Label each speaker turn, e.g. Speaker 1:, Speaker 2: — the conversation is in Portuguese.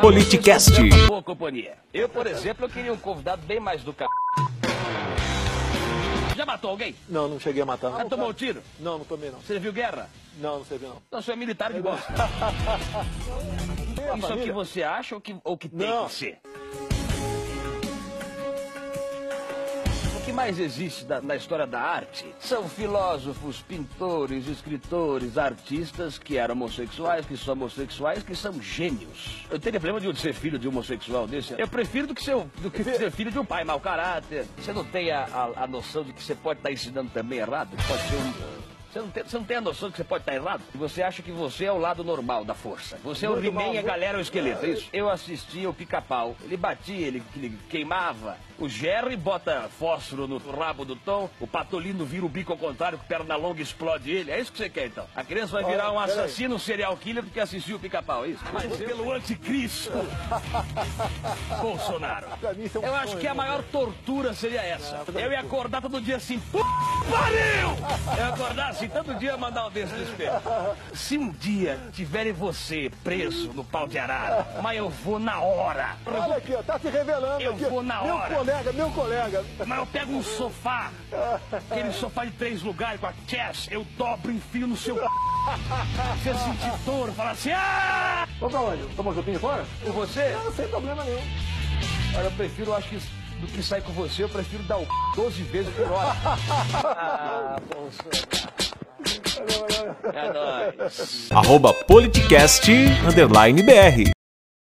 Speaker 1: Politicast.
Speaker 2: Boa companhia. Eu, por exemplo, eu queria um convidado bem mais do c... Já matou alguém?
Speaker 3: Não, não cheguei a matar.
Speaker 2: Já tomou um tiro?
Speaker 3: Não, não tomei não.
Speaker 2: Você viu guerra?
Speaker 3: Não, não sei ver não.
Speaker 2: Não, você é militar de bosta. Isso aqui você acha ou que, ou que tem
Speaker 3: Não.
Speaker 2: que ser? Mais existe da- na história da arte são filósofos, pintores, escritores, artistas que eram homossexuais, que são homossexuais, que são gênios. Eu teria problema de ser filho de um homossexual desse. Eu prefiro do que ser, do que ser filho de um pai mau caráter. Você não tem a, a- a noção de que você pode estar ensinando também errado? Pode ser um... Você não, tem, você não tem a noção que você pode estar errado? E você acha que você é o lado normal da força. Você é o He-Man e a galera é o esqueleto, é isso? Eu assistia o pica-pau. Ele batia, ele, ele queimava. O Jerry bota fósforo no rabo do Tom. O Patolino vira o bico ao contrário, com perna longa explode ele. É isso que você quer, então? A criança vai virar um assassino, um serial killer porque assistiu o pica-pau, é isso? Mas pelo anticristo. Bolsonaro.
Speaker 3: É
Speaker 2: Eu acho que a
Speaker 3: né?
Speaker 2: maior tortura seria essa. Eu ia acordar todo dia assim, "Pô, pariu! Eu ia acordar assim, todo dia mandar um desse no espelho. Se um dia tiverem você preso no pau de arara, mas eu vou na hora. Eu
Speaker 3: Olha
Speaker 2: vou-
Speaker 3: aqui, ó, tá se revelando
Speaker 2: Eu
Speaker 3: aqui.
Speaker 2: vou na
Speaker 3: meu
Speaker 2: hora.
Speaker 3: colega, meu colega.
Speaker 2: Mas eu pego um sofá, aquele sofá de três lugares com a chest, eu dobro e enfio no seu. Você sentir dor, fala assim, ah!
Speaker 3: Vamos pra onde? Toma um chupinho fora?
Speaker 2: Com você?
Speaker 3: Não, sem problema nenhum.
Speaker 2: Olha, eu prefiro, acho que do que sair com você, eu prefiro dar o 12 vezes por hora. Ah, Bolsonaro. É nóis.
Speaker 1: Arroba Politicast, underline BR.